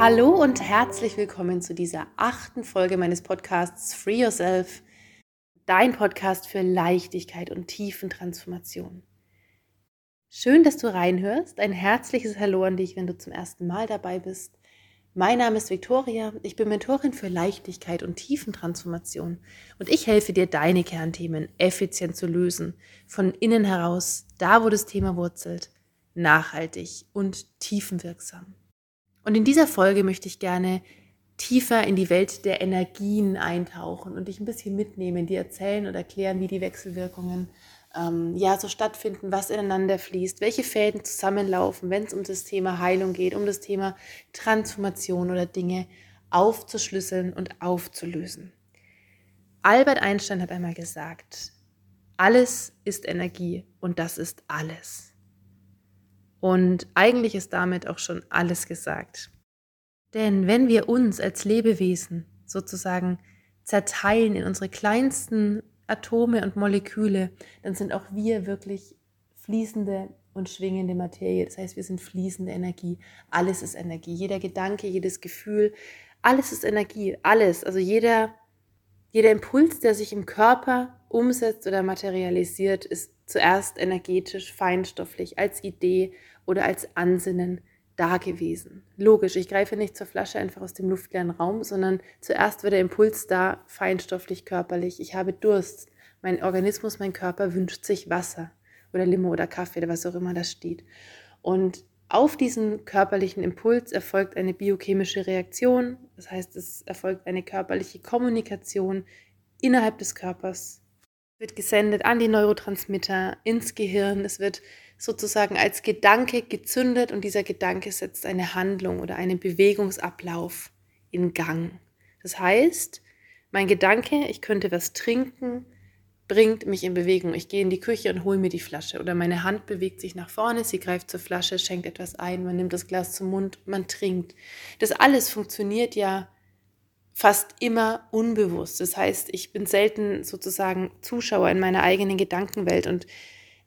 Hallo und herzlich willkommen zu dieser achten Folge meines Podcasts Free Yourself, dein Podcast für Leichtigkeit und Tiefentransformation. Schön, dass du reinhörst. Ein herzliches Hallo an dich, wenn du zum ersten Mal dabei bist. Mein Name ist Victoria, ich bin Mentorin für Leichtigkeit und Tiefentransformation und ich helfe dir, deine Kernthemen effizient zu lösen, von innen heraus, da wo das Thema wurzelt, nachhaltig und tiefenwirksam. Und in dieser Folge möchte ich gerne tiefer in die Welt der Energien eintauchen und dich ein bisschen mitnehmen, dir erzählen oder erklären, wie die Wechselwirkungen ähm, ja so stattfinden, was ineinander fließt, welche Fäden zusammenlaufen, wenn es um das Thema Heilung geht, um das Thema Transformation oder Dinge aufzuschlüsseln und aufzulösen. Albert Einstein hat einmal gesagt, alles ist Energie und das ist alles. Und eigentlich ist damit auch schon alles gesagt. Denn wenn wir uns als Lebewesen sozusagen zerteilen in unsere kleinsten Atome und Moleküle, dann sind auch wir wirklich fließende und schwingende Materie. Das heißt, wir sind fließende Energie. Alles ist Energie. Jeder Gedanke, jedes Gefühl, alles ist Energie. Alles. Also jeder, jeder Impuls, der sich im Körper umsetzt oder materialisiert, ist zuerst energetisch, feinstofflich, als Idee oder als Ansinnen da gewesen. Logisch, ich greife nicht zur Flasche einfach aus dem luftleeren Raum, sondern zuerst wird der Impuls da, feinstofflich, körperlich. Ich habe Durst. Mein Organismus, mein Körper wünscht sich Wasser oder Limo oder Kaffee oder was auch immer da steht. Und auf diesen körperlichen Impuls erfolgt eine biochemische Reaktion, das heißt, es erfolgt eine körperliche Kommunikation innerhalb des Körpers, wird gesendet an die Neurotransmitter, ins Gehirn, es wird sozusagen als Gedanke gezündet und dieser Gedanke setzt eine Handlung oder einen Bewegungsablauf in Gang. Das heißt, mein Gedanke, ich könnte was trinken, bringt mich in Bewegung. Ich gehe in die Küche und hole mir die Flasche oder meine Hand bewegt sich nach vorne, sie greift zur Flasche, schenkt etwas ein, man nimmt das Glas zum Mund, man trinkt. Das alles funktioniert ja fast immer unbewusst. Das heißt, ich bin selten sozusagen Zuschauer in meiner eigenen Gedankenwelt und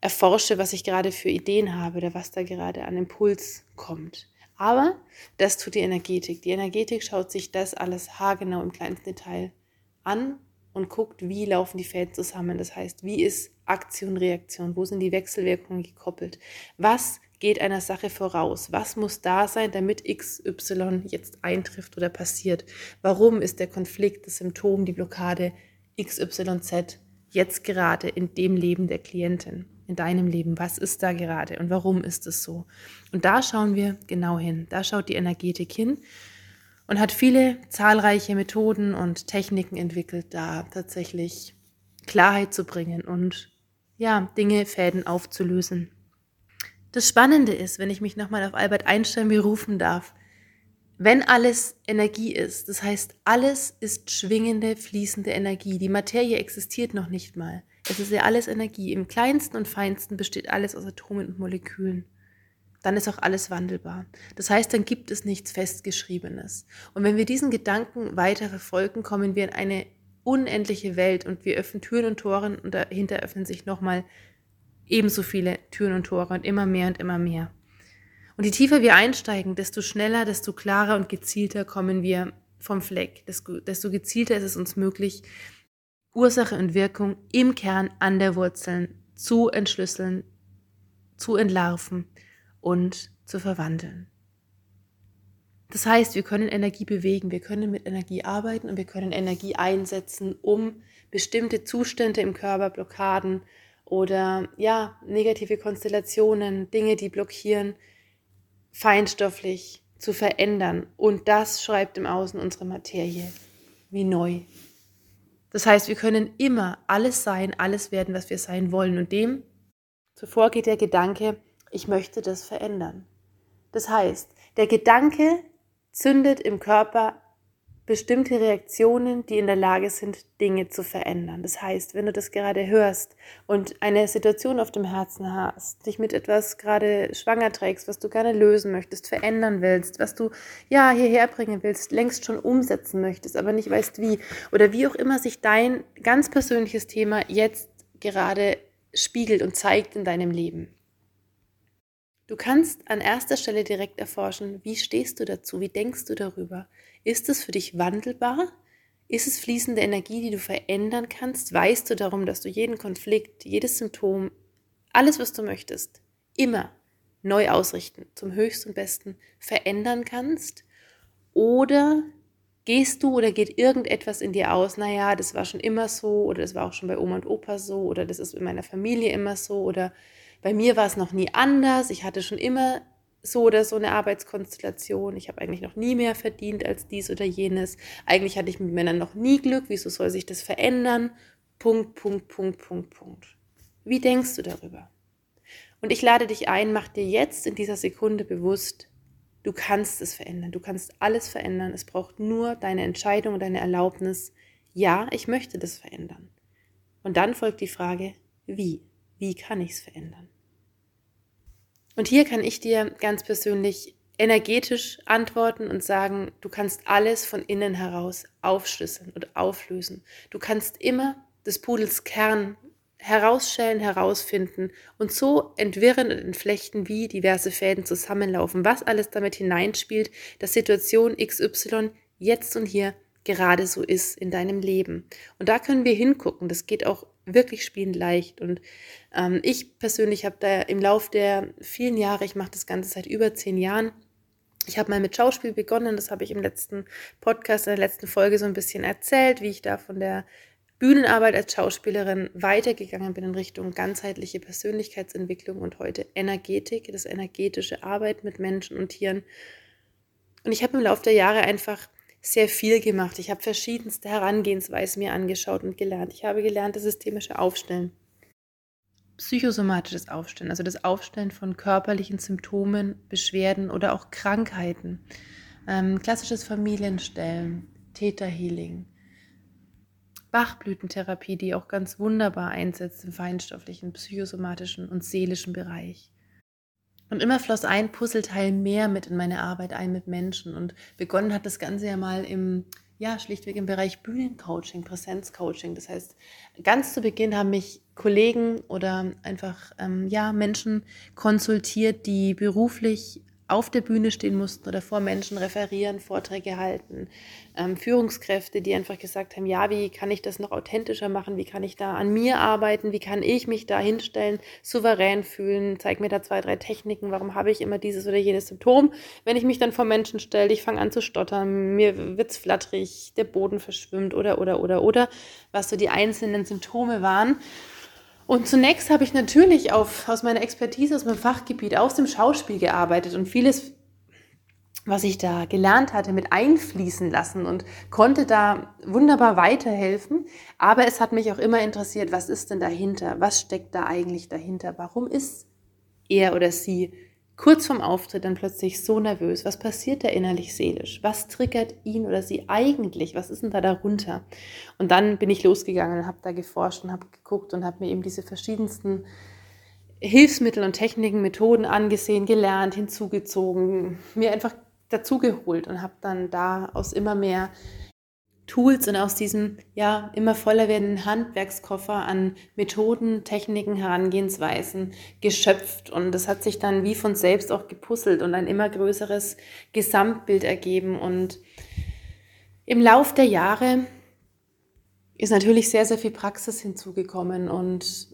erforsche, was ich gerade für Ideen habe oder was da gerade an Impuls kommt. Aber das tut die Energetik. Die Energetik schaut sich das alles haargenau im kleinsten Detail an und guckt, wie laufen die Fäden zusammen. Das heißt, wie ist Aktion, Reaktion? Wo sind die Wechselwirkungen gekoppelt? Was geht einer Sache voraus? Was muss da sein, damit XY jetzt eintrifft oder passiert? Warum ist der Konflikt, das Symptom, die Blockade XYZ jetzt gerade in dem Leben der Klientin? in deinem Leben? Was ist da gerade und warum ist es so? Und da schauen wir genau hin. Da schaut die Energetik hin und hat viele zahlreiche Methoden und Techniken entwickelt, da tatsächlich Klarheit zu bringen und ja, Dinge, Fäden aufzulösen. Das Spannende ist, wenn ich mich nochmal auf Albert Einstein berufen darf, wenn alles Energie ist, das heißt, alles ist schwingende, fließende Energie. Die Materie existiert noch nicht mal. Es ist ja alles Energie. Im kleinsten und feinsten besteht alles aus Atomen und Molekülen. Dann ist auch alles wandelbar. Das heißt, dann gibt es nichts Festgeschriebenes. Und wenn wir diesen Gedanken weiter verfolgen, kommen wir in eine unendliche Welt und wir öffnen Türen und Toren und dahinter öffnen sich nochmal ebenso viele Türen und Tore und immer mehr und immer mehr. Und je tiefer wir einsteigen, desto schneller, desto klarer und gezielter kommen wir vom Fleck, desto, gezielter ist es uns möglich, Ursache und Wirkung im Kern an der Wurzeln zu entschlüsseln, zu entlarven und zu verwandeln. Das heißt, wir können Energie bewegen, wir können mit Energie arbeiten und wir können Energie einsetzen, um bestimmte Zustände im Körper, Blockaden oder ja, negative Konstellationen, Dinge, die blockieren, feinstofflich zu verändern. Und das schreibt im Außen unsere Materie wie neu das heißt, wir können immer alles sein, alles werden, was wir sein wollen. Und dem zuvor geht der Gedanke, ich möchte das verändern. Das heißt, der Gedanke zündet im Körper bestimmte Reaktionen, die in der Lage sind, Dinge zu verändern. Das heißt, wenn du das gerade hörst und eine Situation auf dem Herzen hast, dich mit etwas gerade schwanger trägst, was du gerne lösen möchtest, verändern willst, was du ja hierher bringen willst, längst schon umsetzen möchtest, aber nicht weißt wie oder wie auch immer sich dein ganz persönliches Thema jetzt gerade spiegelt und zeigt in deinem Leben. Du kannst an erster Stelle direkt erforschen, wie stehst du dazu, wie denkst du darüber? Ist es für dich wandelbar? Ist es fließende Energie, die du verändern kannst? Weißt du darum, dass du jeden Konflikt, jedes Symptom, alles, was du möchtest, immer neu ausrichten, zum höchsten und besten verändern kannst? Oder gehst du oder geht irgendetwas in dir aus, naja, das war schon immer so oder das war auch schon bei Oma und Opa so oder das ist in meiner Familie immer so oder bei mir war es noch nie anders, ich hatte schon immer so oder so eine Arbeitskonstellation. Ich habe eigentlich noch nie mehr verdient als dies oder jenes. Eigentlich hatte ich mit Männern noch nie Glück. Wieso soll sich das verändern? Punkt, Punkt, Punkt, Punkt, Punkt. Wie denkst du darüber? Und ich lade dich ein, mach dir jetzt in dieser Sekunde bewusst, du kannst es verändern. Du kannst alles verändern. Es braucht nur deine Entscheidung und deine Erlaubnis. Ja, ich möchte das verändern. Und dann folgt die Frage, wie? Wie kann ich es verändern? Und hier kann ich dir ganz persönlich energetisch antworten und sagen, du kannst alles von innen heraus aufschlüsseln und auflösen. Du kannst immer des Pudels Kern herausschälen, herausfinden und so entwirren und entflechten, wie diverse Fäden zusammenlaufen, was alles damit hineinspielt, dass Situation XY jetzt und hier gerade so ist in deinem Leben. Und da können wir hingucken. Das geht auch wirklich spielend leicht. Und ähm, ich persönlich habe da im Laufe der vielen Jahre, ich mache das Ganze seit über zehn Jahren, ich habe mal mit Schauspiel begonnen, das habe ich im letzten Podcast, in der letzten Folge so ein bisschen erzählt, wie ich da von der Bühnenarbeit als Schauspielerin weitergegangen bin in Richtung ganzheitliche Persönlichkeitsentwicklung und heute Energetik, das energetische Arbeit mit Menschen und Tieren. Und ich habe im Laufe der Jahre einfach sehr viel gemacht. Ich habe verschiedenste Herangehensweisen mir angeschaut und gelernt. Ich habe gelernt, das systemische Aufstellen, psychosomatisches Aufstellen, also das Aufstellen von körperlichen Symptomen, Beschwerden oder auch Krankheiten, ähm, klassisches Familienstellen, Täterhealing, Bachblütentherapie, die auch ganz wunderbar einsetzt im feinstofflichen, psychosomatischen und seelischen Bereich. Und immer floss ein Puzzleteil mehr mit in meine Arbeit ein mit Menschen. Und begonnen hat das Ganze ja mal im, ja, schlichtweg im Bereich Bühnencoaching, Präsenzcoaching. Das heißt, ganz zu Beginn haben mich Kollegen oder einfach, ähm, ja, Menschen konsultiert, die beruflich auf der Bühne stehen mussten oder vor Menschen referieren, Vorträge halten. Ähm, Führungskräfte, die einfach gesagt haben, ja, wie kann ich das noch authentischer machen? Wie kann ich da an mir arbeiten? Wie kann ich mich da hinstellen, souverän fühlen? Zeig mir da zwei, drei Techniken. Warum habe ich immer dieses oder jenes Symptom? Wenn ich mich dann vor Menschen stelle, ich fange an zu stottern, mir wird es flatterig, der Boden verschwimmt oder, oder, oder, oder, was so die einzelnen Symptome waren. Und zunächst habe ich natürlich auf, aus meiner Expertise, aus meinem Fachgebiet, aus dem Schauspiel gearbeitet und vieles, was ich da gelernt hatte, mit einfließen lassen und konnte da wunderbar weiterhelfen. Aber es hat mich auch immer interessiert, was ist denn dahinter? Was steckt da eigentlich dahinter? Warum ist er oder sie kurz vorm Auftritt dann plötzlich so nervös? Was passiert da innerlich seelisch? Was triggert ihn oder sie eigentlich? Was ist denn da darunter? Und dann bin ich losgegangen und habe da geforscht und habe geguckt und habe mir eben diese verschiedensten Hilfsmittel und Techniken, Methoden angesehen, gelernt, hinzugezogen, mir einfach dazugeholt und habe dann da aus immer mehr Tools und aus diesem ja immer voller werdenden Handwerkskoffer an Methoden, Techniken, Herangehensweisen geschöpft. Und das hat sich dann wie von selbst auch gepuzzelt und ein immer größeres Gesamtbild ergeben. Und im Lauf der Jahre ist natürlich sehr sehr viel Praxis hinzugekommen. Und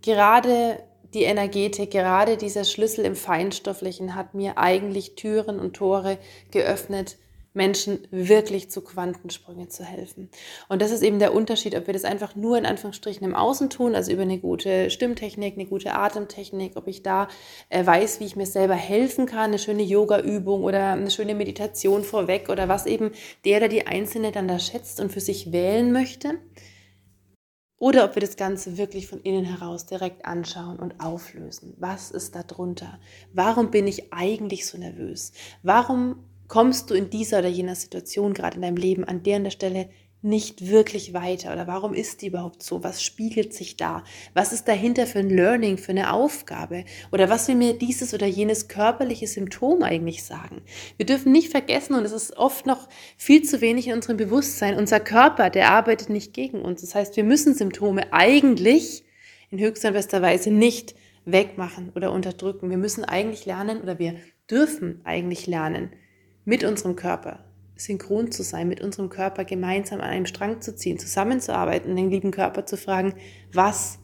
gerade die Energetik, gerade dieser Schlüssel im Feinstofflichen hat mir eigentlich Türen und Tore geöffnet, Menschen wirklich zu Quantensprüngen zu helfen. Und das ist eben der Unterschied, ob wir das einfach nur in Anführungsstrichen im Außen tun, also über eine gute Stimmtechnik, eine gute Atemtechnik, ob ich da äh, weiß, wie ich mir selber helfen kann, eine schöne Yoga-Übung oder eine schöne Meditation vorweg oder was eben der oder die Einzelne dann da schätzt und für sich wählen möchte. Oder ob wir das Ganze wirklich von innen heraus direkt anschauen und auflösen. Was ist da drunter? Warum bin ich eigentlich so nervös? Warum kommst du in dieser oder jener Situation gerade in deinem Leben an der, an der Stelle nicht wirklich weiter? Oder warum ist die überhaupt so? Was spiegelt sich da? Was ist dahinter für ein Learning, für eine Aufgabe? Oder was will mir dieses oder jenes körperliche Symptom eigentlich sagen? Wir dürfen nicht vergessen, und es ist oft noch viel zu wenig in unserem Bewusstsein, unser Körper, der arbeitet nicht gegen uns. Das heißt, wir müssen Symptome eigentlich in höchster und bester Weise nicht wegmachen oder unterdrücken. Wir müssen eigentlich lernen oder wir dürfen eigentlich lernen, mit unserem Körper synchron zu sein, mit unserem Körper gemeinsam an einem Strang zu ziehen, zusammenzuarbeiten, den lieben Körper zu fragen, was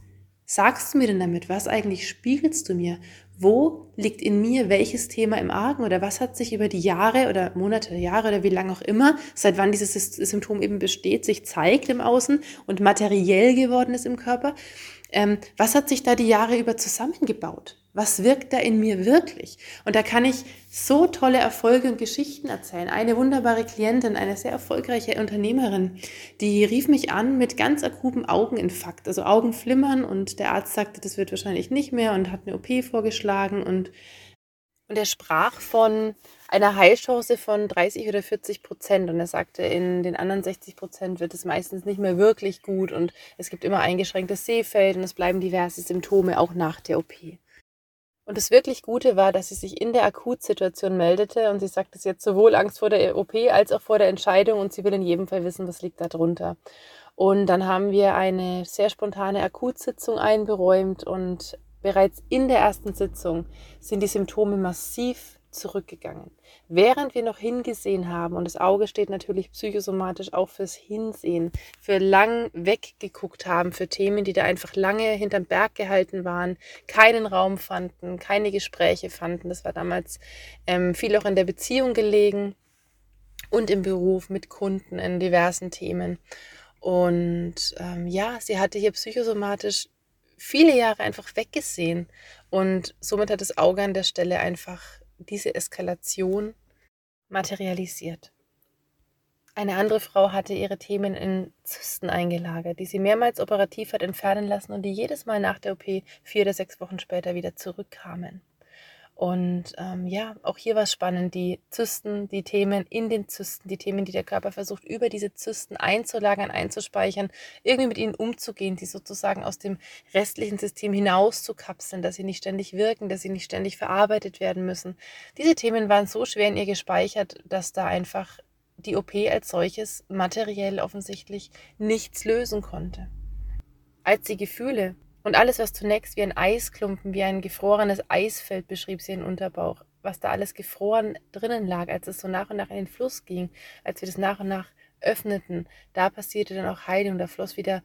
sagst du mir denn damit? Was eigentlich spiegelst du mir? Wo liegt in mir welches Thema im Argen oder was hat sich über die Jahre oder Monate, Jahre oder wie lange auch immer, seit wann dieses Symptom eben besteht, sich zeigt im Außen und materiell geworden ist im Körper? Ähm, was hat sich da die Jahre über zusammengebaut? Was wirkt da in mir wirklich? Und da kann ich so tolle Erfolge und Geschichten erzählen. Eine wunderbare Klientin, eine sehr erfolgreiche Unternehmerin, die rief mich an mit ganz akutem Augeninfarkt, also Augenflimmern und der Arzt sagte, das wird wahrscheinlich nicht mehr und hat eine OP vorgeschlagen und, und er sprach von einer Heilchance von 30 oder 40 Prozent und er sagte, in den anderen 60 Prozent wird es meistens nicht mehr wirklich gut und es gibt immer eingeschränktes Sehfeld und es bleiben diverse Symptome auch nach der OP. Und das wirklich Gute war, dass sie sich in der Akutsituation meldete und sie sagte, sie hat sowohl Angst vor der OP als auch vor der Entscheidung und sie will in jedem Fall wissen, was liegt da drunter. Und dann haben wir eine sehr spontane Akutsitzung einberäumt und bereits in der ersten Sitzung sind die Symptome massiv zurückgegangen. Während wir noch hingesehen haben, und das Auge steht natürlich psychosomatisch auch fürs Hinsehen, für lang weggeguckt haben, für Themen, die da einfach lange hinterm Berg gehalten waren, keinen Raum fanden, keine Gespräche fanden. Das war damals ähm, viel auch in der Beziehung gelegen und im Beruf mit Kunden in diversen Themen. Und ähm, ja, sie hatte hier psychosomatisch viele Jahre einfach weggesehen und somit hat das Auge an der Stelle einfach diese Eskalation materialisiert. Eine andere Frau hatte ihre Themen in Zysten eingelagert, die sie mehrmals operativ hat entfernen lassen und die jedes Mal nach der OP vier oder sechs Wochen später wieder zurückkamen. Und ähm, ja, auch hier war es spannend, die Zysten, die Themen in den Zysten, die Themen, die der Körper versucht, über diese Zysten einzulagern, einzuspeichern, irgendwie mit ihnen umzugehen, die sozusagen aus dem restlichen System hinauszukapseln, dass sie nicht ständig wirken, dass sie nicht ständig verarbeitet werden müssen. Diese Themen waren so schwer in ihr gespeichert, dass da einfach die OP als solches materiell offensichtlich nichts lösen konnte. Als die Gefühle und alles, was zunächst wie ein Eisklumpen, wie ein gefrorenes Eisfeld beschrieb sie den Unterbauch, was da alles gefroren drinnen lag, als es so nach und nach in den Fluss ging, als wir das nach und nach öffneten, da passierte dann auch Heilung, da floss wieder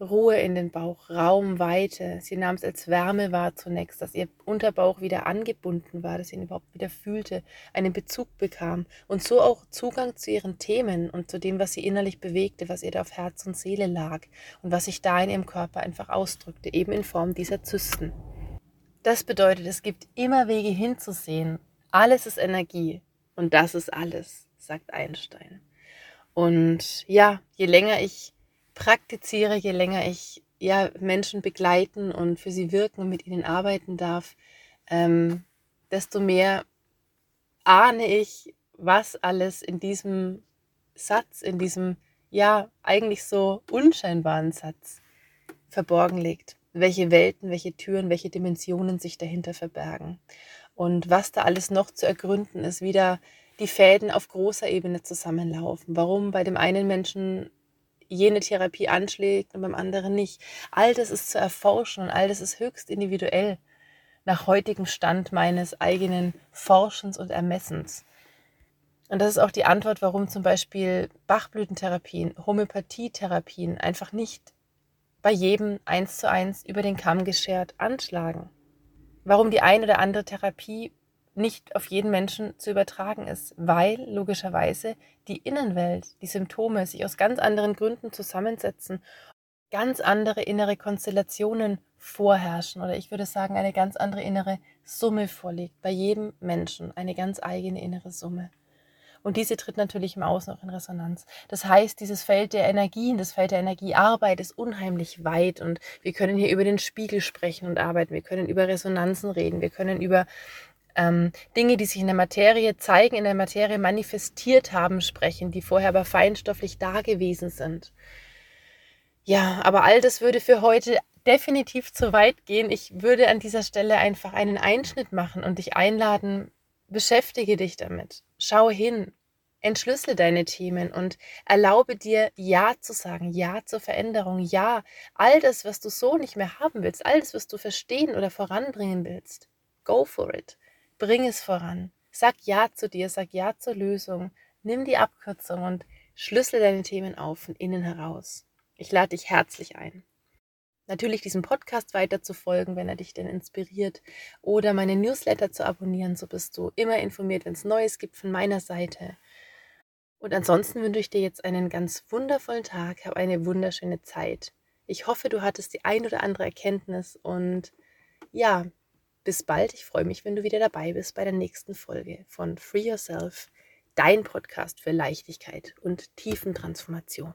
Ruhe in den Bauch, Raum, Weite. Sie nahm es als Wärme wahr zunächst, dass ihr Unterbauch wieder angebunden war, dass sie ihn überhaupt wieder fühlte, einen Bezug bekam und so auch Zugang zu ihren Themen und zu dem, was sie innerlich bewegte, was ihr da auf Herz und Seele lag und was sich da in ihrem Körper einfach ausdrückte, eben in Form dieser Zysten. Das bedeutet, es gibt immer Wege hinzusehen. Alles ist Energie und das ist alles, sagt Einstein. Und ja, je länger ich praktiziere, je länger ich ja, Menschen begleiten und für sie wirken und mit ihnen arbeiten darf, ähm, desto mehr ahne ich, was alles in diesem Satz, in diesem ja eigentlich so unscheinbaren Satz verborgen liegt. Welche Welten, welche Türen, welche Dimensionen sich dahinter verbergen. Und was da alles noch zu ergründen ist, wie da die Fäden auf großer Ebene zusammenlaufen. Warum bei dem einen Menschen jene Therapie anschlägt und beim anderen nicht. All das ist zu erforschen und all das ist höchst individuell nach heutigem Stand meines eigenen Forschens und Ermessens. Und das ist auch die Antwort, warum zum Beispiel Bachblütentherapien, Homöopathietherapien einfach nicht bei jedem eins zu eins über den Kamm geschert anschlagen. Warum die eine oder andere Therapie nicht auf jeden Menschen zu übertragen ist, weil logischerweise die Innenwelt, die Symptome sich aus ganz anderen Gründen zusammensetzen, ganz andere innere Konstellationen vorherrschen oder ich würde sagen eine ganz andere innere Summe vorliegt. Bei jedem Menschen eine ganz eigene innere Summe. Und diese tritt natürlich im Außen auch in Resonanz. Das heißt, dieses Feld der Energien, das Feld der Energiearbeit ist unheimlich weit und wir können hier über den Spiegel sprechen und arbeiten. Wir können über Resonanzen reden. Wir können über ähm, Dinge, die sich in der Materie zeigen, in der Materie manifestiert haben, sprechen, die vorher aber feinstofflich da gewesen sind. Ja, aber all das würde für heute definitiv zu weit gehen. Ich würde an dieser Stelle einfach einen Einschnitt machen und dich einladen, beschäftige dich damit. Schau hin. Entschlüssel deine Themen und erlaube dir Ja zu sagen, Ja zur Veränderung, Ja, all das, was du so nicht mehr haben willst, all das, was du verstehen oder voranbringen willst. Go for it. Bring es voran. Sag Ja zu dir, sag Ja zur Lösung. Nimm die Abkürzung und schlüssel deine Themen auf von innen heraus. Ich lade dich herzlich ein. Natürlich diesem Podcast weiter zu folgen, wenn er dich denn inspiriert, oder meine Newsletter zu abonnieren, so bist du immer informiert, wenn es Neues gibt von meiner Seite. Und ansonsten wünsche ich dir jetzt einen ganz wundervollen Tag, hab eine wunderschöne Zeit. Ich hoffe, du hattest die ein oder andere Erkenntnis und ja, bis bald. Ich freue mich, wenn du wieder dabei bist bei der nächsten Folge von Free Yourself, dein Podcast für Leichtigkeit und Tiefentransformation.